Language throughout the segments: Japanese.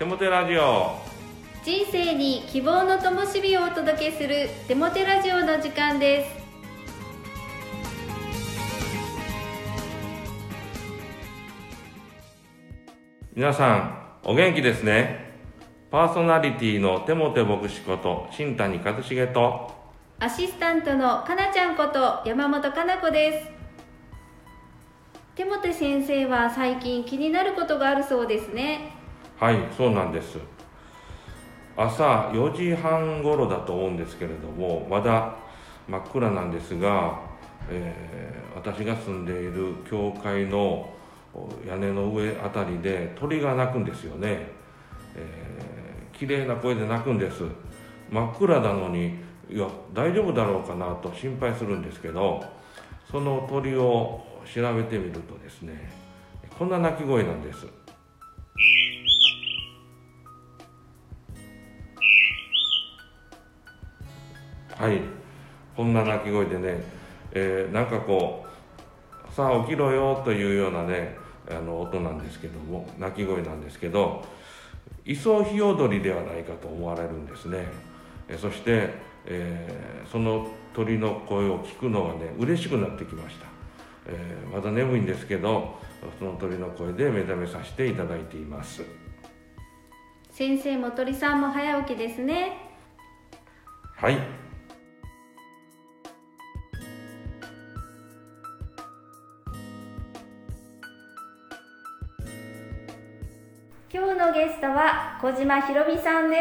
テモテラジオ。人生に希望の灯火をお届けするテモテラジオの時間です。皆さんお元気ですね。パーソナリティのテモテ牧師こと新谷和重とアシスタントのかなちゃんこと山本かな子です。テモテ先生は最近気になることがあるそうですねはいそうなんです。朝4時半頃だと思うんですけれどもまだ真っ暗なんですが、えー私が住んでいる教会の屋根の上あたりで鳥が鳴くんですよね、えー、綺麗な声で鳴くんです。真っ暗なのにいや大丈夫だろうかなと心配するんですけどその鳥を調べてみるとですねこんな鳴き声なんです。はい。こんな鳴き声でね、えーなんかこうさあ起きろよというようなねあの音なんですけども鳴き声なんですけどイソヒヨドリではないかと思われるんですね。えそして、えーその鳥の声を聞くのがね嬉しくなってきました、えーまだ眠いんですけどその鳥の声で目覚めさせていただいています。先生も鳥さんも早起きですね。はいゲストは小島ひろみさんで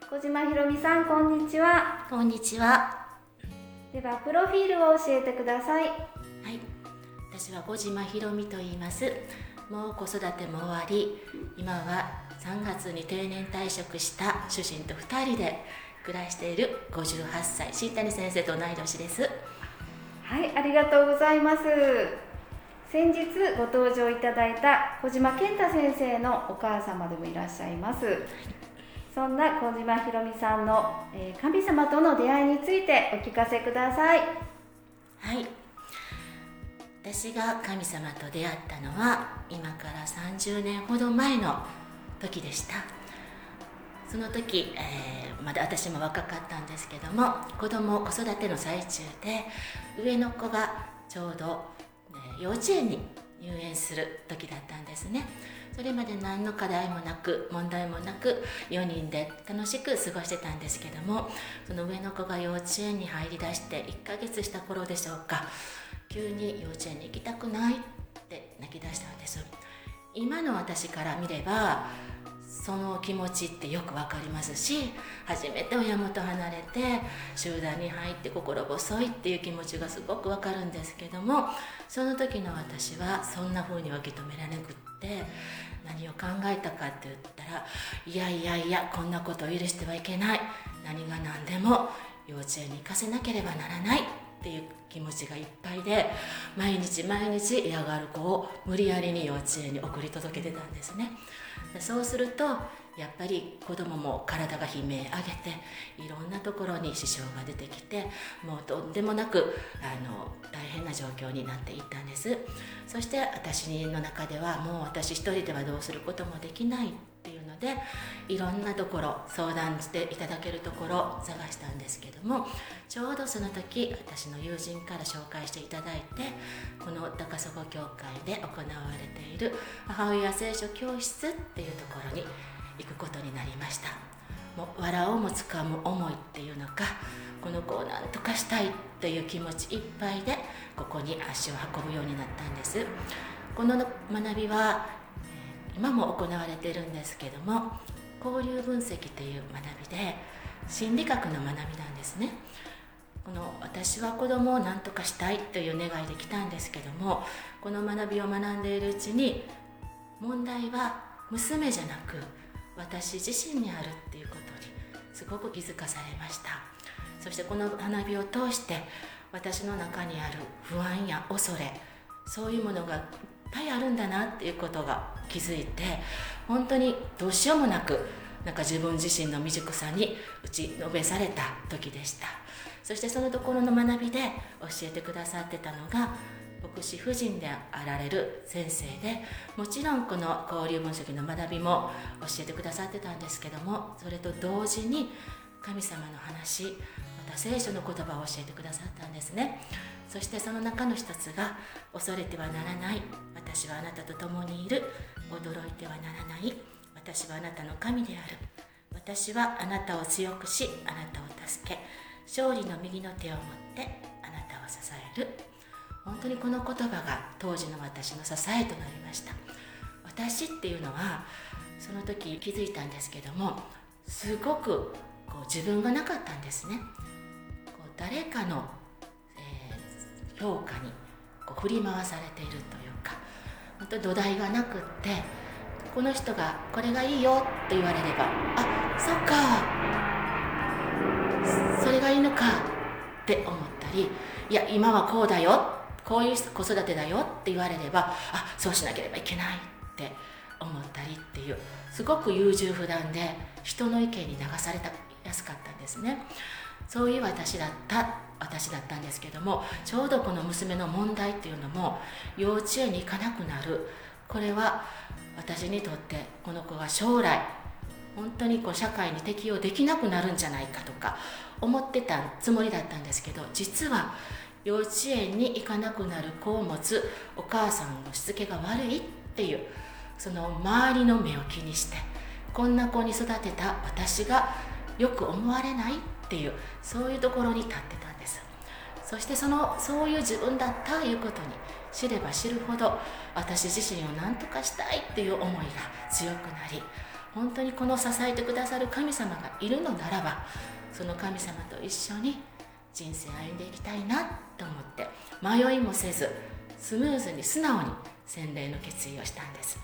す小島ひろみさんこんにちはこんにちは。ではプロフィールを教えてくださいはい。私は小島ひろみと言います。もう子育ても終わり、今は3月に定年退職した主人と2人で暮らしている58歳、新谷先生と同い年です。はいありがとうございます先日ご登場いただいた小島健太先生のお母様でもいらっしゃいますそんな小島ひろみさんの、神様との出会いについてお聞かせくださいはい。私が神様と出会ったのは今から30年ほど前の時でした。その時、えーまだ私も若かったんですけども子供子育ての最中で上の子がちょうど、幼稚園に入園する時だったんですね。それまで何の課題もなく問題もなく4人で楽しく過ごしてたんですけどもその上の子が幼稚園に入りだして1ヶ月した頃でしょうか。急に幼稚園に行きたくないって泣き出したんです。今の私から見ればその気持ちってよくわかりますし初めて親元離れて集団に入って心細いっていう気持ちがすごくわかるんですけどもその時の私はそんな風に受け止められなくって何を考えたかって言ったらいやいやいやこんなことを許してはいけない。何が何でも幼稚園に行かせなければならない。っていう気持ちがいっぱいで毎日毎日嫌がる子を無理やりに幼稚園に送り届けてたんですね。でそうするとやっぱり子供も体が悲鳴上げていろんなところに支障が出てきてもうとんでもなくあの大変な状況になっていったんです。そして私の中ではもう私一人ではどうすることもできない。でいろんなところ相談していただけるところ探したんですけどもちょうどその時私の友人から紹介していただいてこの高砂教会で行われている母親聖書教室っていうところに行くことになりました。もう藁をもつかむ思いっていうのかこの子を何とかしたいっていう気持ちいっぱいでここに足を運ぶようになったんです。この学びは今も行われているんですけども交流分析という学びで心理学の学びなんですね。この私は子供を何とかしたいという願いで来たんですけどもこの学びを学んでいるうちに問題は娘じゃなく私自身にあるっていうことにすごく気づかされました。そしてこの学びを通して私の中にある不安や恐れそういうものがいっぱいあるんだなっていうことが気づいて本当にどうしようもなくなんか自分自身の未熟さに打ちのべされた時でした。そしてそのところの学びで教えてくださってたのが牧師夫人であられる先生でもちろんこの交流文書記の学びも教えてくださってたんですけどもそれと同時に神様の話また聖書の言葉を教えてくださったんですね。そしてその中の一つが「恐れてはならない。私はあなたと共にいる。驚いてはならない。私はあなたの神である。私はあなたを強くしあなたを助け。勝利の右の手を持ってあなたを支える。本当にこの言葉が当時の私の支えとなりました。私っていうのはその時気づいたんですけどもすごくこう自分がなかったんですね。こう誰かの、評価にこう振り回されているというか本当土台がなくってこの人がこれがいいよと言われればあそっかそれがいいのかって思ったりいや今はこうだよこういう子育てだよって言われればあそうしなければいけないって思ったりっていうすごく優柔不断で人の意見に流されたやすかったんですね。そういう私だった私だったんですけどもちょうどこの娘の問題っていうのも幼稚園に行かなくなる。これは私にとってこの子が将来本当にこう社会に適応できなくなるんじゃないかとか思ってたつもりだったんですけど実は幼稚園に行かなくなる子を持つお母さんのしつけが悪いっていうその周りの目を気にしてこんな子に育てた私がよく思われないっていうそういうところに立ってたんです。そしてそのそういう自分だったということに知れば知るほど私自身を何とかしたいっていう思いが強くなり本当にこの支えてくださる神様がいるのならばその神様と一緒に人生歩んでいきたいなと思って迷いもせずスムーズに素直に洗礼の決意をしたんです。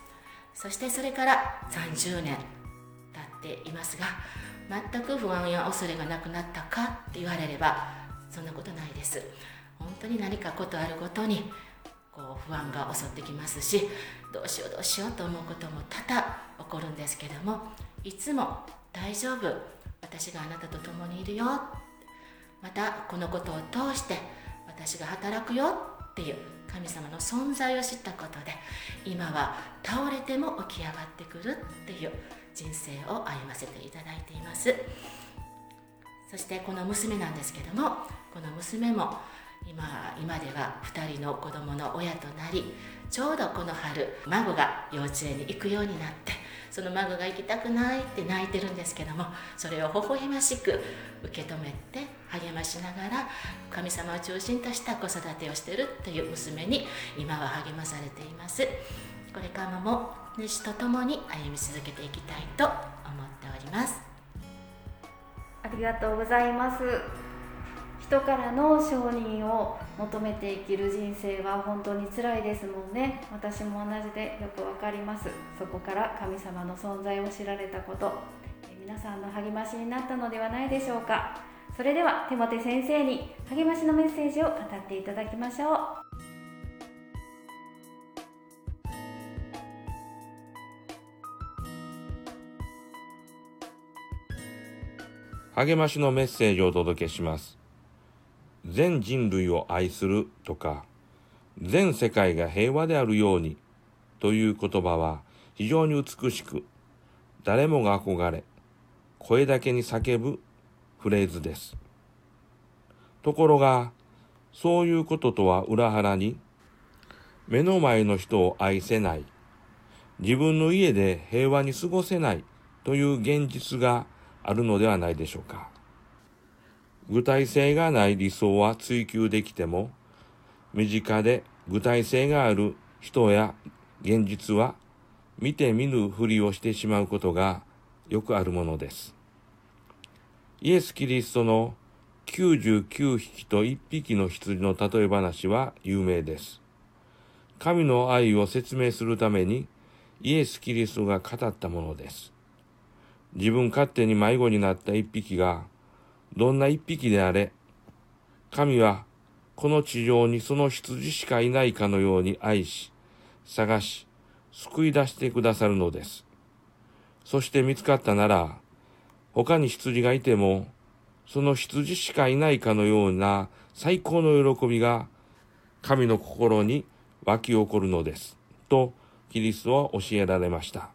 そしてそれから30年。っていますが全く不安や恐れがなくなったかって言われればそんなことないです。本当に何かことあるごとにこう不安が襲ってきますしどうしようどうしようと思うことも多々起こるんですけどもいつも大丈夫私があなたと共にいるよまたこのことを通して私が働くよっていう神様の存在を知ったことで今は倒れても起き上がってくるっていう人生を歩ませていただいています。そしてこの娘なんですけどもこの娘も今今では2人の子供の親となりちょうどこの春孫が幼稚園に行くようになってその孫が行きたくないって泣いてるんですけどもそれを微笑ましく受け止めて励ましながら神様を中心とした子育てをしてるという娘に今は励まされています。これからも主と共に歩み続けていきたいと思っております。ありがとうございます。人からの承認を求めて生きる人生は本当に辛いですもんね。私も同じでよくわかります。そこから神様の存在を知られたこと。皆さんの励ましになったのではないでしょうか。それでは手モテ先生に励ましのメッセージを語っていただきましょう。励ましのメッセージをお届けします全人類を愛するとか、全世界が平和であるようにという言葉は非常に美しく、誰もが憧れ、声だけに叫ぶフレーズです。ところが、そういうこととは裏腹に、目の前の人を愛せない、自分の家で平和に過ごせないという現実があるのではないでしょうか。具体性がない理想は追求できても、身近で具体性がある人や現実は見て見ぬふりをしてしまうことがよくあるものです。イエス・キリストの99匹と1匹の羊の例え話は有名です。神の愛を説明するためにイエス・キリストが語ったものです。自分勝手に迷子になった一匹がどんな一匹であれ、神はこの地上にその羊しかいないかのように愛し、探し、救い出してくださるのです。そして見つかったなら、他に羊がいても、その羊しかいないかのような最高の喜びが神の心に湧き起こるのです。と、キリストは教えられました。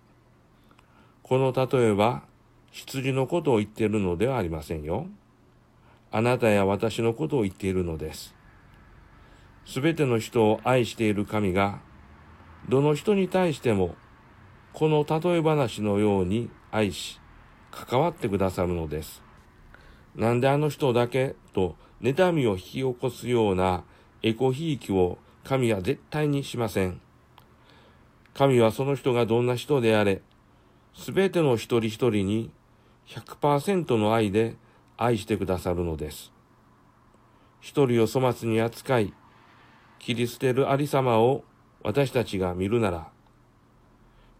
この例えは、羊のことを言っているのではありませんよ。あなたや私のことを言っているのです。すべての人を愛している神が、どの人に対しても、この例え話のように愛し、関わってくださるのです。なんであの人だけと妬みを引き起こすようなエコひいきを神は絶対にしません。神はその人がどんな人であれ、すべての一人一人に100%の愛で愛してくださるのです。一人を粗末に扱い、切り捨てるありさまを私たちが見るなら、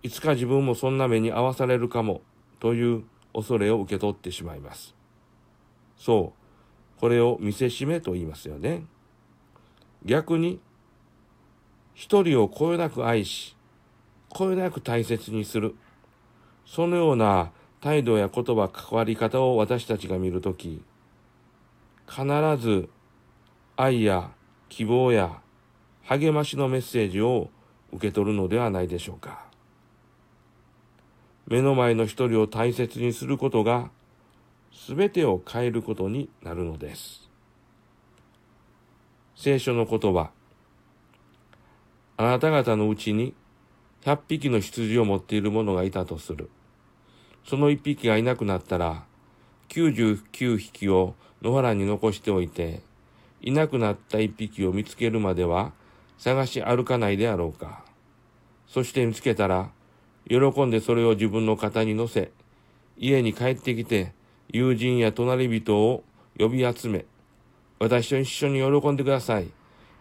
いつか自分もそんな目に遭わされるかもという恐れを受け取ってしまいます。そう、これを見せしめと言いますよね。逆に、一人をこよなく愛し、こよなく大切にする。そのような態度や言葉、関わり方を私たちが見るとき、必ず愛や希望や励ましのメッセージを受け取るのではないでしょうか。目の前の一人を大切にすることが全てを変えることになるのです。聖書の言葉。あなた方のうちに100匹の羊を持っている者がいたとする。その1匹がいなくなったら、99匹を野原に残しておいて、いなくなった1匹を見つけるまでは探し歩かないであろうか。そして見つけたら、喜んでそれを自分の肩に乗せ、家に帰ってきて、友人や隣人を呼び集め、私と一緒に喜んでください。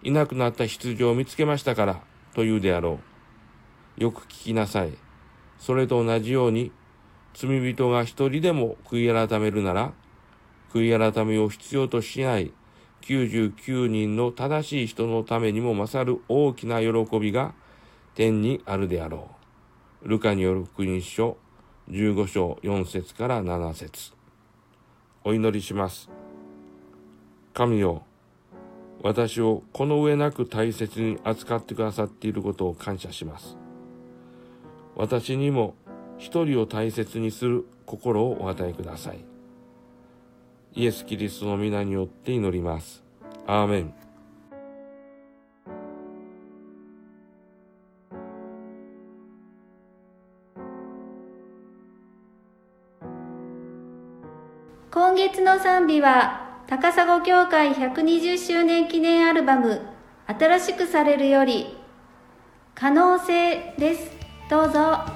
いなくなった羊を見つけましたから、と言うであろう。よく聞きなさい。それと同じように、罪人が一人でも悔い改めるなら、悔い改めを必要としない99人の正しい人のためにも勝る大きな喜びが天にあるであろう。ルカによる福音書15章4節から7節お祈りします。神よ、私をこの上なく大切に扱ってくださっていることを感謝します。私にも一人を大切にする心をお与えください。イエス・キリストの皆によって祈ります。アーメン。今月の賛美は高砂教会120周年記念アルバム新しくされるより可能性ですどうぞ